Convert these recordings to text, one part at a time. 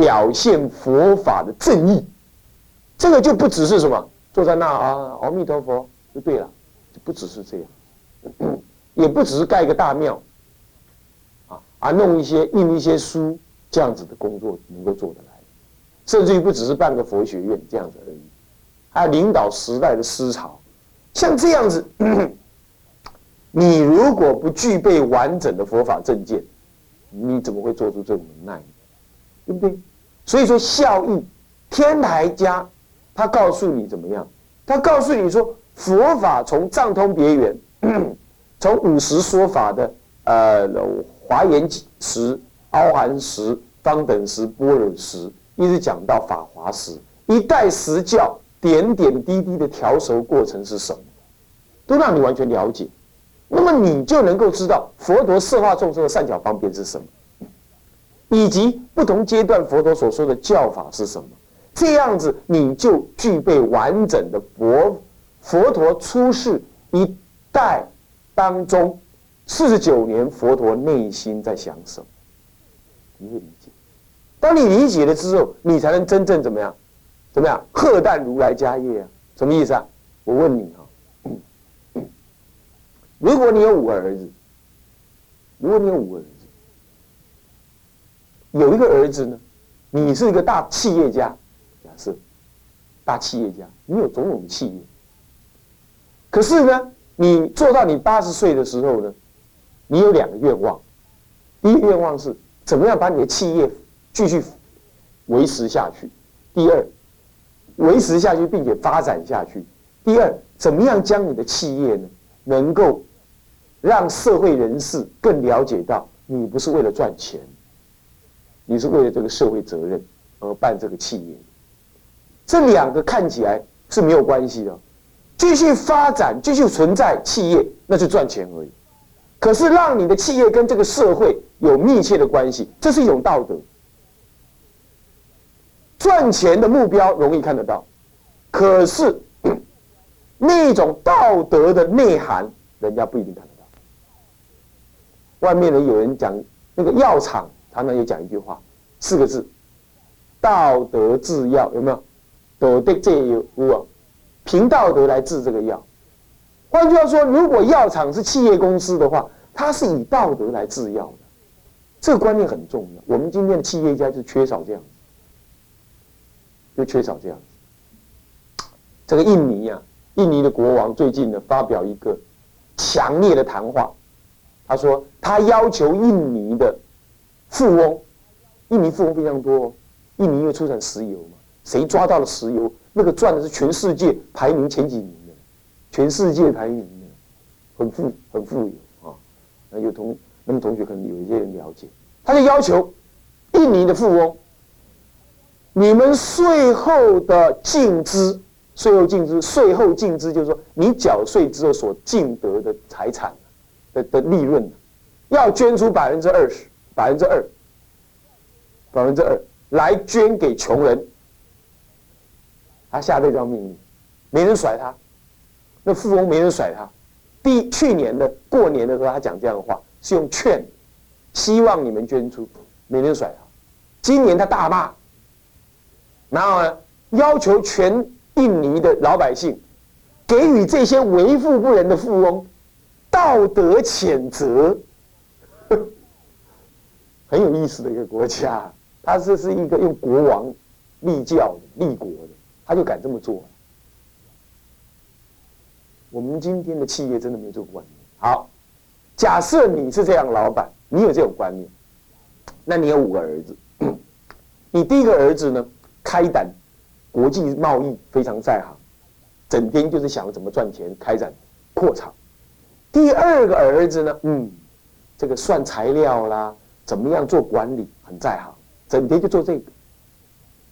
表现佛法的正义。这个就不只是什么坐在那啊，阿弥陀佛就对了，就不只是这样，也不只是盖个大庙，啊啊，弄一些印一些书这样子的工作能够做得来，甚至于不只是办个佛学院这样子而已，还领导时代的思潮，像这样子，你如果不具备完整的佛法正见，你怎么会做出这种能耐？对不对？所以说效益，天台家。他告诉你怎么样？他告诉你说，佛法从藏通别圆，从五十说法的呃华严时、凹含时、方等时、般若时，一直讲到法华时，一代十教点点滴滴的调熟过程是什么，都让你完全了解。那么你就能够知道佛陀摄化众生的善巧方便是什么，以及不同阶段佛陀所说的教法是什么。这样子，你就具备完整的佛佛陀出世一代当中四十九年，佛陀内心在想什么？你会理解。当你理解了之后，你才能真正怎么样？怎么样？贺旦如来家业啊？什么意思啊？我问你啊，如果你有五个儿子，如果你有五个儿子，有一个儿子呢，你是一个大企业家。是大企业家，你有种种企业。可是呢，你做到你八十岁的时候呢，你有两个愿望。第一个愿望是怎么样把你的企业继续维持下去；第二，维持下去并且发展下去；第二，怎么样将你的企业呢，能够让社会人士更了解到你不是为了赚钱，你是为了这个社会责任而办这个企业。这两个看起来是没有关系的，继续发展、继续存在企业，那是赚钱而已。可是让你的企业跟这个社会有密切的关系，这是一种道德。赚钱的目标容易看得到，可是 那种道德的内涵，人家不一定看得到。外面呢，有人讲那个药厂，常常也讲一句话，四个字：道德制药，有没有？道德这有啊，凭道德来治这个药。换句话说，如果药厂是企业公司的话，它是以道德来制药的，这个观念很重要。我们今天的企业家就缺少这样，就缺少这样。这个印尼啊，印尼的国王最近呢发表一个强烈的谈话，他说他要求印尼的富翁，印尼富翁非常多，印尼因为出产石油嘛。谁抓到了石油？那个赚的是全世界排名前几名的，全世界排名的，很富很富有啊。那有同那么同学可能有一些人了解，他就要求印尼的富翁，你们税后的净资，税后净资，税后净资就是说你缴税之后所净得的财产的的利润，要捐出百分之二十，百分之二，百分之二来捐给穷人。他下这条命令，没人甩他，那富翁没人甩他。第去年的过年的时候，他讲这样的话，是用劝，希望你们捐出，没人甩他。今年他大骂，然后呢，要求全印尼的老百姓，给予这些为富不仁的富翁道德谴责。很有意思的一个国家，他这是一个用国王立教的立国的。他就敢这么做。我们今天的企业真的没有这个观念。好，假设你是这样老板，你有这种观念，那你有五个儿子。你第一个儿子呢，开展国际贸易非常在行，整天就是想怎么赚钱，开展扩厂。第二个儿子呢，嗯，这个算材料啦，怎么样做管理很在行，整天就做这个。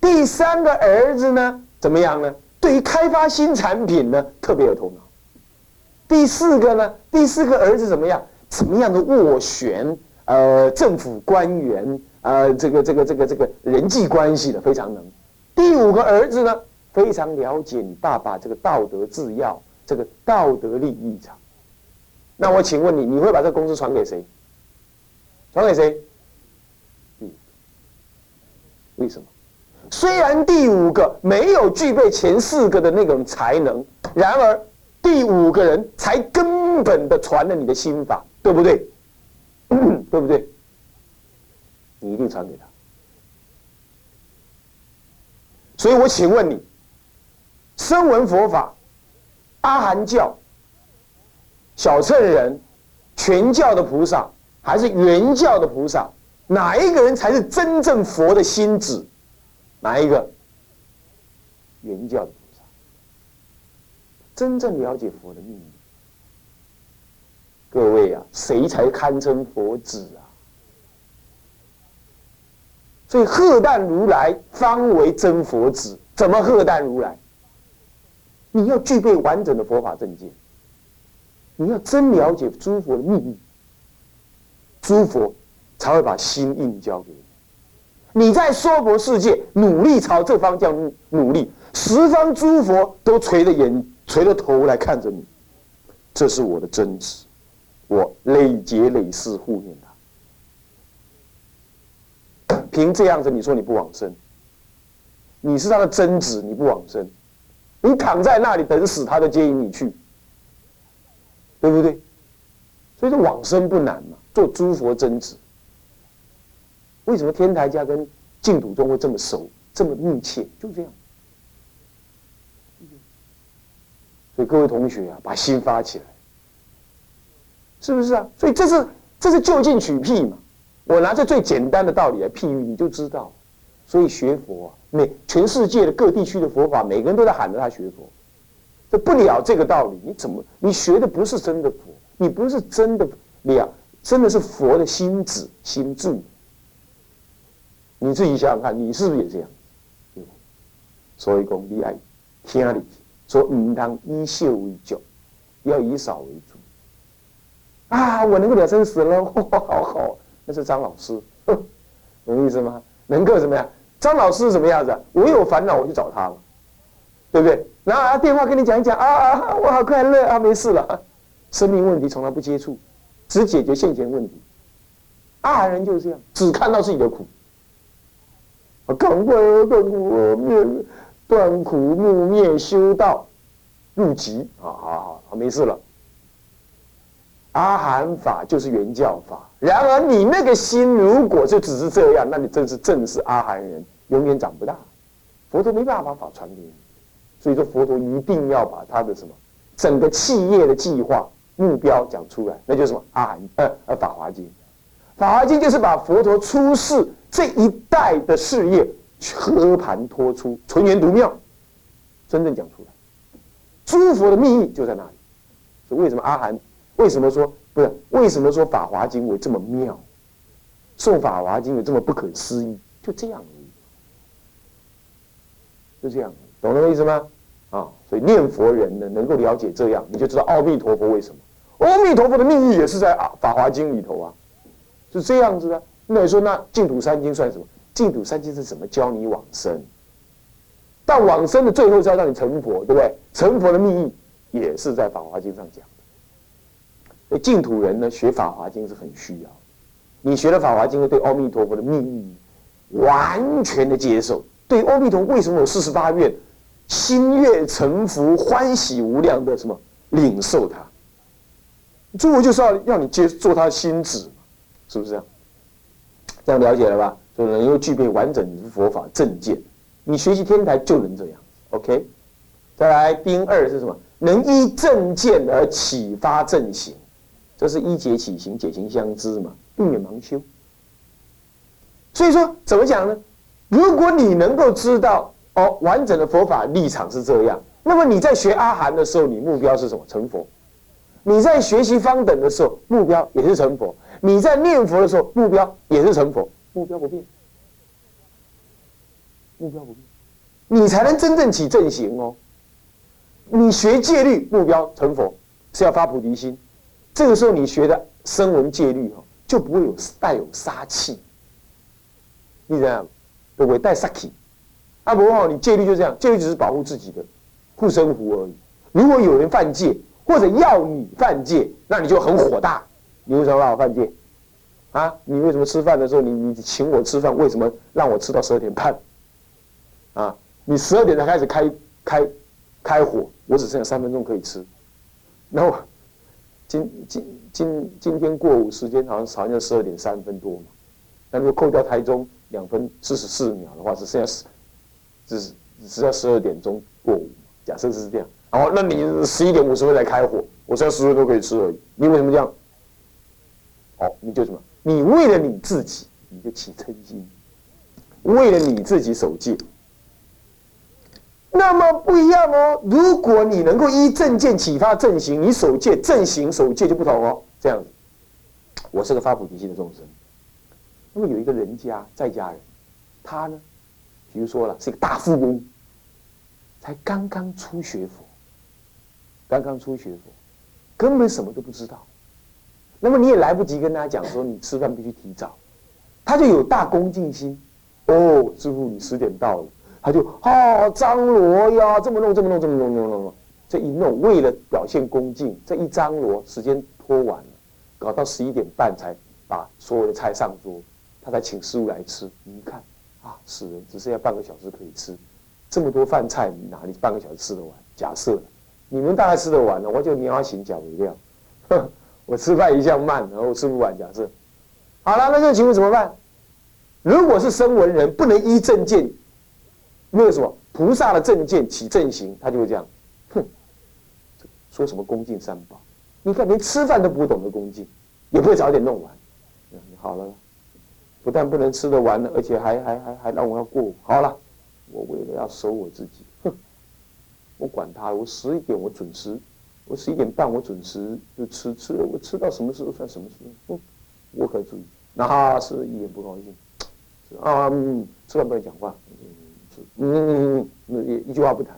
第三个儿子呢？怎么样呢？对于开发新产品呢，特别有头脑。第四个呢，第四个儿子怎么样？怎么样的斡旋？呃，政府官员，呃，这个这个这个这个人际关系的非常能。第五个儿子呢，非常了解你爸爸这个道德制药，这个道德利益场。那我请问你，你会把这个公司传给谁？传给谁？为什么？虽然第五个没有具备前四个的那种才能，然而第五个人才根本的传了你的心法，对不对？对不对？你一定传给他。所以我请问你，声闻佛法、阿含教、小乘人、全教的菩萨，还是原教的菩萨，哪一个人才是真正佛的心子？哪一个？原教的菩萨，真正了解佛的秘密。各位啊，谁才堪称佛子啊？所以，鹤旦如来方为真佛子。怎么鹤旦如来？你要具备完整的佛法正见，你要真了解诸佛的秘密，诸佛才会把心印交给你。你在娑婆世界努力朝这方向努力，十方诸佛都垂着眼、垂着头来看着你。这是我的真子，我累劫累世护念他。凭这样子，你说你不往生，你是他的真子，你不往生，你躺在那里等死，他都接引你去，对不对？所以说往生不难嘛，做诸佛真子。为什么天台家跟净土宗会这么熟，这么密切？就这样。所以各位同学啊，把心发起来，是不是啊？所以这是这是就近取譬嘛。我拿着最简单的道理来譬喻，你就知道。所以学佛，啊每全世界的各地区的佛法，每个人都在喊着他学佛。这不了这个道理，你怎么？你学的不是真的佛，你不是真的了，真的是佛的心子心住。你自己想想看，你是不是也这样？所以讲，你爱听里说，唔当以秀为主，要以少为主。啊，我能够了生死了，哇，好好。那是张老师，懂意思吗？能够怎么样？张老师什么样子？我有烦恼，我去找他了，对不对？然后，电话跟你讲一讲啊，我好快乐啊，没事了。生命问题从来不接触，只解决现前问题。爱人就是这样，只看到自己的苦。赶快断苦灭，断苦木灭修道，入极啊！好好，没事了。阿含法就是原教法，然而你那个心如果就只是这样，那你真是正是阿含人，永远长不大。佛陀没办法把法传给你，所以说佛陀一定要把他的什么整个企业的计划目标讲出来，那就是什么阿含呃呃法华经，法华经就是把佛陀出世这一代的事业和盘托出，纯元独妙，真正讲出来，诸佛的秘密就在那里。所以为什么阿含？为什么说不是？为什么说《法华经》为这么妙？受《法华经》有这么不可思议？就这样而已，就这样，懂了我意思吗？啊，所以念佛人呢，能够了解这样，你就知道阿弥陀佛为什么？阿弥陀佛的秘密也是在《法华经》里头啊，是这样子的。那你说，那净土三经算什么？净土三经是怎么教你往生？但往生的最后是要让你成佛，对不对？成佛的秘密也是在《法华经》上讲的。净土人呢，学《法华经》是很需要。你学了《法华经》，对阿弥陀佛的秘密完全的接受，对阿弥陀为什么有四十八愿，心悦诚服、欢喜无量的什么领受它。最后就是要让你接做他的心子，是不是这样？这样了解了吧？就能够具备完整的佛法正见。你学习天台就能这样。OK，再来丁二是什么？能依正见而启发正行。这是一解起行，解行相知嘛，避免盲修。所以说，怎么讲呢？如果你能够知道哦，完整的佛法立场是这样，那么你在学阿含的时候，你目标是什么？成佛。你在学习方等的时候，目标也是成佛。你在念佛的时候，目标也是成佛，目标不变，目标不变，你才能真正起正行哦。你学戒律，目标成佛是要发菩提心。这个时候，你学的声闻戒律哈，就不会有带有杀气。你知道吗？不会带杀气。阿伯哈，你戒律就这样，戒律只是保护自己的护身符而已。如果有人犯戒，或者要你犯戒，那你就很火大。你为什么让我犯戒？啊，你为什么吃饭的时候你你请我吃饭，为什么让我吃到十二点半？啊，你十二点才开始开开开火，我只剩下三分钟可以吃，然后今今今今天过午时间好像好像十二点三分多嘛，那如果扣掉台中两分四十四秒的话，只剩下十只只剩下十二点钟过午，假设是这样。好，那你十一点五十分才开火，我现在十分钟可以吃而已。你为什么这样？哦，你就什么？你为了你自己，你就起嗔心，为了你自己守戒。那么不一样哦。如果你能够依正见启发正行，你守戒正行守戒就不同哦。这样子，我是个发菩提心的众生。那么有一个人家在家人，他呢，比如说了是一个大富翁，才刚刚初学佛。刚刚初学佛，根本什么都不知道。那么你也来不及跟他讲说，你吃饭必须提早。他就有大恭敬心。哦，师傅，你十点到了，他就啊张罗呀，这么弄，这么弄，这么弄，弄弄弄。这一弄，为了表现恭敬，这一张罗，时间拖完了，搞到十一点半才把所有的菜上桌，他才请师傅来吃。你看啊，死人只剩下半个小时可以吃，这么多饭菜，哪里半个小时吃得完？假设。你们大概吃得完了，我就棉花行脚为料。我吃饭一向慢，然后吃不完。假设好了，那这个情况怎么办？如果是生闻人，不能依正见，那个什么菩萨的正见起正行，他就会这样，哼，说什么恭敬三宝？你看连吃饭都不懂得恭敬，也不会早点弄完。好了，不但不能吃得完了，而且还还还还让我要过。好了，我为了要守我自己。我管他，我十一点我准时，我十一点半我准时就吃吃，我吃到什么时候算什么时候，我，我可注意，那是一点不高兴，啊，吃完不要讲话，嗯嗯嗯，一一句话不谈，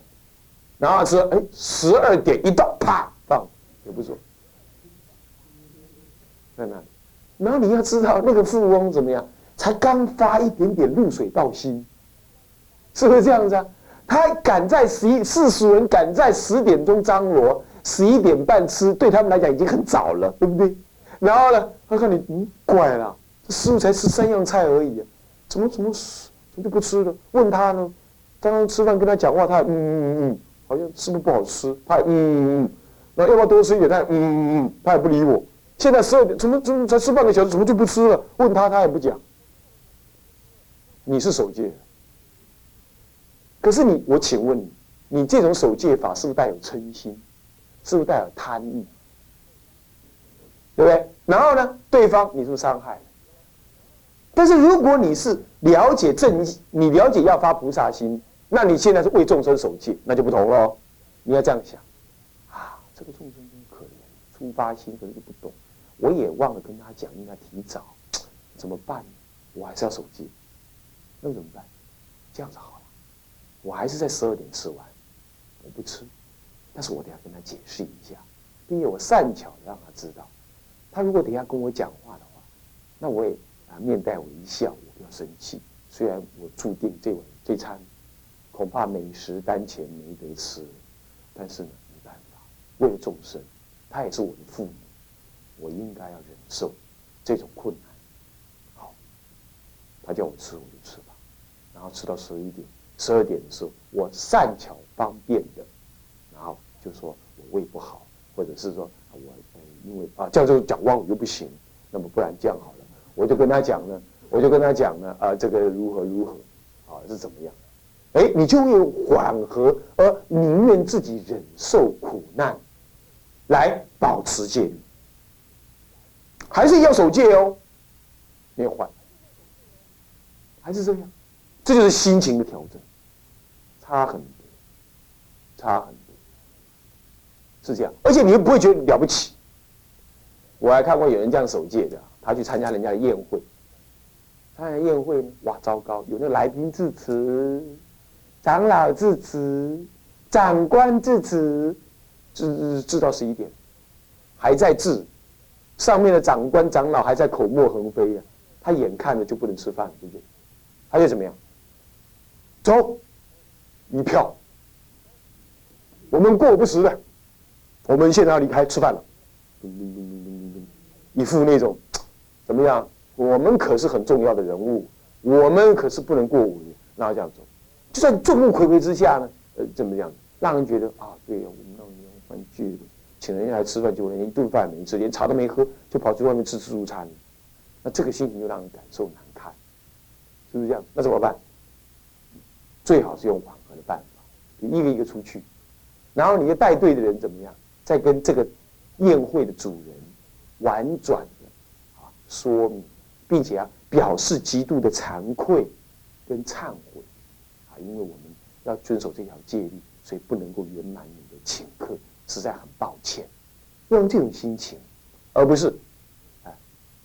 然后是，哎，十二点一到，啪放，也不说，在那里，然后你要知道那个富翁怎么样，才刚发一点点露水道心，是不是这样子啊？他赶在十一四十人赶在十点钟张罗，十一点半吃，对他们来讲已经很早了，对不对？然后呢，他看你，嗯，怪了，这师傅才吃三样菜而已，怎么怎么怎么就不吃了？问他呢，刚刚吃饭跟他讲话，他嗯嗯嗯，好像是不是不好吃？他嗯嗯嗯，那要不要多吃一点？他嗯嗯嗯，他也不理我。现在十二点，怎么怎么才吃半个小时，怎么就不吃了？问他，他也不讲。你是守戒。可是你，我请问你，你这种守戒法是不是带有嗔心？是不是带有贪欲？对不对？然后呢，对方你是不是伤害？但是如果你是了解正，你了解要发菩萨心，那你现在是为众生守戒，那就不同了。你要这样想啊，这个众生真可怜，初发心可是就不懂，我也忘了跟他讲应该提早，怎么办？我还是要守戒，那怎么办？这样子好。我还是在十二点吃完，我不吃，但是我等下跟他解释一下，并且我善巧让他知道，他如果等下跟我讲话的话，那我也啊面带微笑，我不要生气。虽然我注定这碗这餐恐怕美食当前没得吃，但是呢没办法，为了众生，他也是我的父母，我应该要忍受这种困难。好，他叫我吃我就吃吧，然后吃到十一点。十二点的时候，我善巧方便的，然后就说我胃不好，或者是说我因为啊这样就讲妄语又不行，那么不然这样好了，我就跟他讲呢，我就跟他讲呢啊这个如何如何，啊是怎么样？哎，你就会缓和而宁愿自己忍受苦难，来保持戒律，还是要守戒哦，没有换，还是这样，这就是心情的调整。差很多，差很多，是这样，而且你又不会觉得了不起。我还看过有人这样守戒的，他去参加人家的宴会，参加宴会呢，哇，糟糕，有那来宾致辞，长老致辞，长官致辞，致致到十一点，还在致，上面的长官长老还在口沫横飞呀，他眼看着就不能吃饭，对不对？他就怎么样？走。一票，我们过不时的，我们现在要离开吃饭了，一副那种怎么样？我们可是很重要的人物，我们可是不能过午夜，那这样走，就在众目睽睽之下呢，呃，怎么样，让人觉得啊，对呀，我们那年饭聚，请人家来吃饭，结果连一顿饭没吃，连茶都没喝，就跑去外面吃自助餐，那这个心情就让人感受难堪，是不是这样？那怎么办？最好是用缓一个一个出去，然后你的带队的人怎么样？再跟这个宴会的主人婉转的啊说明，并且啊表示极度的惭愧跟忏悔啊，因为我们要遵守这条戒律，所以不能够圆满你的请客，实在很抱歉。用这种心情，而不是哎，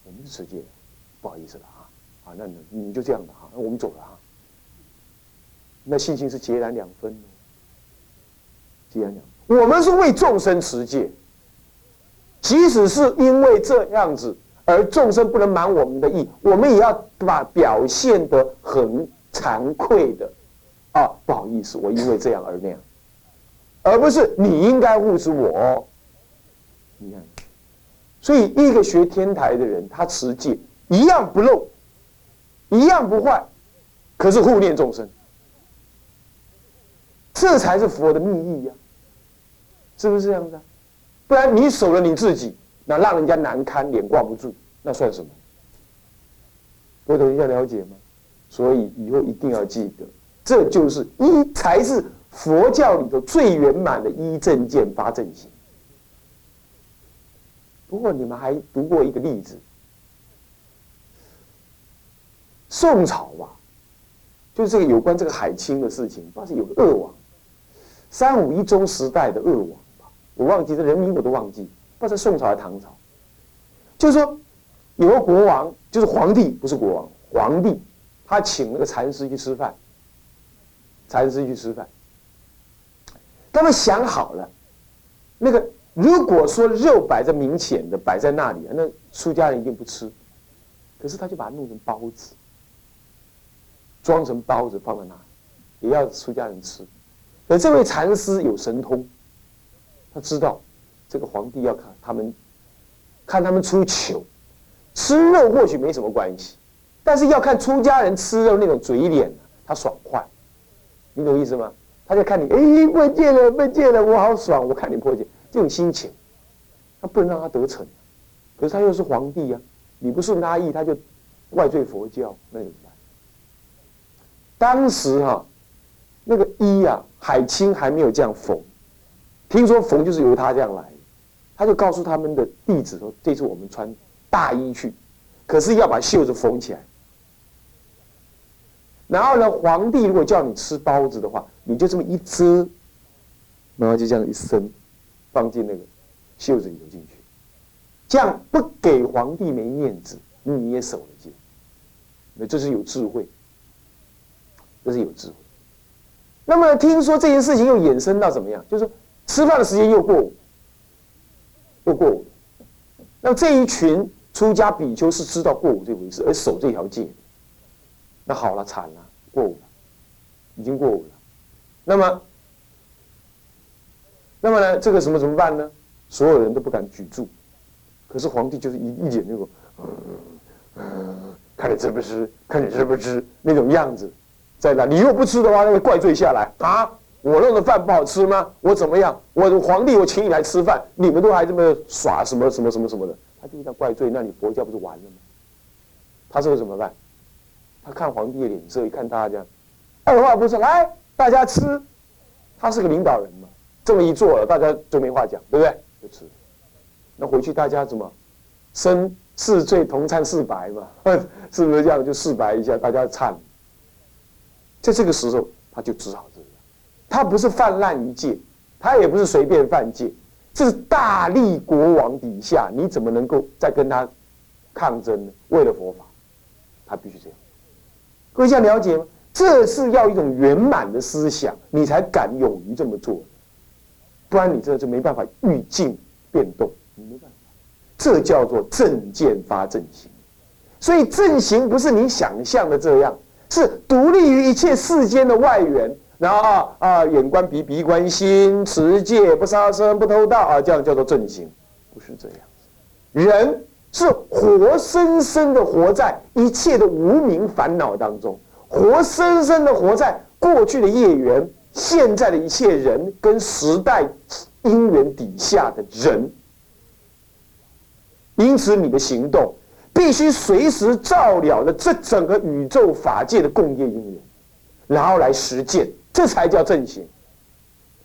我们是持戒，不好意思了啊啊，那那你就这样的哈，那我们走了哈。那信心是截然两分的，我们是为众生持戒，即使是因为这样子，而众生不能满我们的意，我们也要把表现得很惭愧的，啊，不好意思，我因为这样而那样，而不是你应该护持我。你看，所以一个学天台的人，他持戒一样不漏，一样不坏，可是护念众生，这才是佛的密意呀。是不是这样子？不然你守了你自己，那让人家难堪，脸挂不住，那算什么？我等一下了解吗？所以以后一定要记得，这就是一才是佛教里头最圆满的一正见八正行。不过你们还读过一个例子，宋朝吧，就是这个有关这个海清的事情，不知道是有恶王，三五一中时代的恶王。我忘记这人名，我都忘记，不知道是宋朝还是唐朝。就是说，有个国王，就是皇帝，不是国王，皇帝，他请那个禅师去吃饭。禅师去吃饭，他们想好了，那个如果说肉摆在明显的摆在那里，那出家人一定不吃。可是他就把它弄成包子，装成包子放在那里，也要出家人吃。而这位禅师有神通。他知道，这个皇帝要看他们，看他们出糗，吃肉或许没什么关系，但是要看出家人吃肉那种嘴脸，他爽快，你懂意思吗？他就看你，哎，破戒了，破戒了，我好爽，我看你破戒，这种心情，他不能让他得逞，可是他又是皇帝呀，你不顺他意，他就怪罪佛教，那怎么办？当时哈，那个一呀，海清还没有这样否。听说缝就是由他这样来，他就告诉他们的弟子说：“这次我们穿大衣去，可是要把袖子缝起来。然后呢，皇帝如果叫你吃包子的话，你就这么一遮，然后就这样一伸，放进那个袖子里头进去，这样不给皇帝没面子，你也守了戒。那这是有智慧，这是有智慧。那么听说这件事情又衍生到怎么样？就是说。吃饭的时间又过午，又过午。那这一群出家比丘是知道过午这回事，而守这条戒。那好了，惨了，过午了，已经过午了。那么，那么呢？这个什么怎么办呢？所有人都不敢举箸，可是皇帝就是一一脸那种，看你吃不吃，看你吃不吃那种样子，在那。你如果不吃的话，那个怪罪下来啊。我弄的饭不好吃吗？我怎么样？我皇帝，我请你来吃饭，你们都还这么耍什么什么什么什么的？他就叫怪罪，那你佛教不是完了吗？他说怎么办？他看皇帝的脸色，一看大家，二话不说，来大家吃。他是个领导人嘛，这么一做了，大家就没话讲，对不对？就吃。那回去大家怎么生四罪同参四白嘛？是不是这样？就四白一下，大家忏。在这个时候，他就只好。他不是泛滥于戒，他也不是随便犯戒，这是大力国王底下，你怎么能够再跟他抗争呢？为了佛法，他必须这样。各位想了解吗？这是要一种圆满的思想，你才敢勇于这么做，不然你这就没办法预境变动，你没办法。这叫做正见发正行，所以正行不是你想象的这样，是独立于一切世间的外缘。然后啊啊，眼观鼻，鼻观心，持戒不杀生，不偷盗啊，这样叫做正行，不是这样。人是活生生的活在一切的无名烦恼当中，活生生的活在过去的业缘、现在的一切人跟时代因缘底下的人。因此，你的行动必须随时照料了这整个宇宙法界的共业因缘，然后来实践，这才叫正行，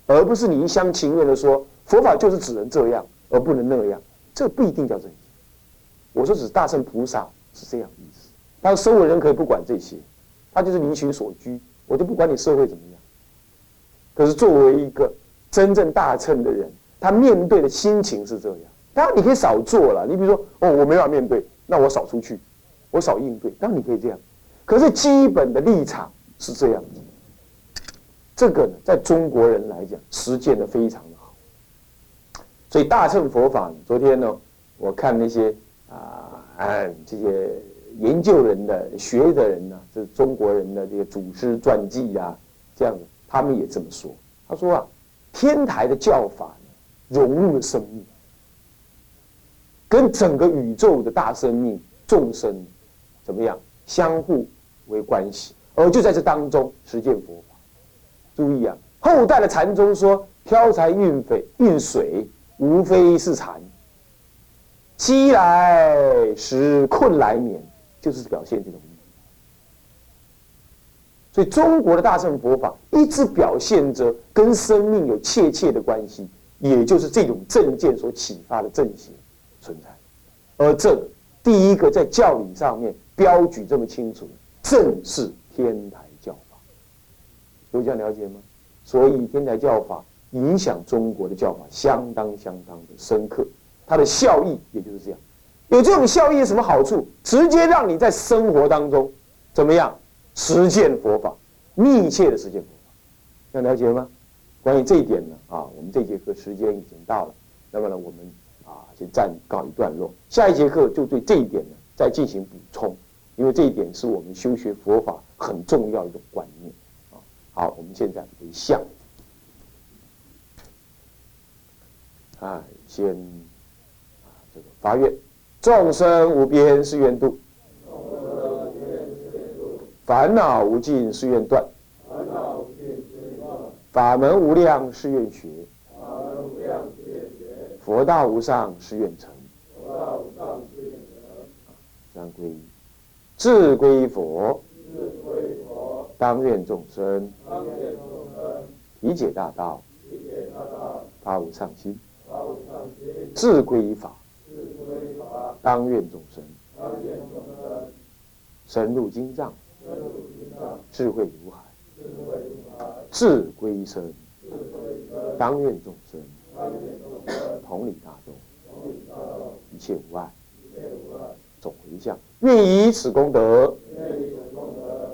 而不是你一厢情愿的说佛法就是只能这样而不能那样，这不一定叫正行。我说，只是大圣菩萨是这样意思。当生为人可以不管这些，他就是离群所居，我就不管你社会怎么样。可是作为一个真正大乘的人，他面对的心情是这样。当然你可以少做了，你比如说，哦，我没法面对，那我少出去，我少应对。当然你可以这样，可是基本的立场是这样子。这个呢，在中国人来讲，实践的非常的好。所以大乘佛法，昨天呢，我看那些。啊，哎这些研究人的、学的人呢，这中国人的这些祖师传记啊，这样，他们也这么说。他说啊，天台的教法融入了生命，跟整个宇宙的大生命众生怎么样相互为关系，而就在这当中实践佛。注意啊，后代的禅宗说挑柴运水，运水无非是禅。饥来食，困来眠，就是表现这种。所以中国的大乘佛法一直表现着跟生命有切切的关系，也就是这种正见所启发的正行存在。而这第一个在教理上面标举这么清楚，正是天台有这样了解吗？所以天台教法影响中国的教法相当相当的深刻。它的效益也就是这样，有这种效益有什么好处？直接让你在生活当中怎么样实践佛法，密切的实践佛法，要了解吗？关于这一点呢，啊，我们这节课时间已经到了，那么呢，我们啊就暂告一段落，下一节课就对这一点呢再进行补充，因为这一点是我们修学佛法很重要一种观念。好，我们现在回向，啊，先这个。发愿，众生无边誓愿度，烦恼无尽誓愿断，法门无量誓愿学，佛道无上誓愿成。三皈，智归佛，当愿众生，理解大道，发无上心，智归法。当愿众生。深入经藏，智慧如海，智归身。当愿众生。同理大众，一切无碍，总回向。愿以此功德，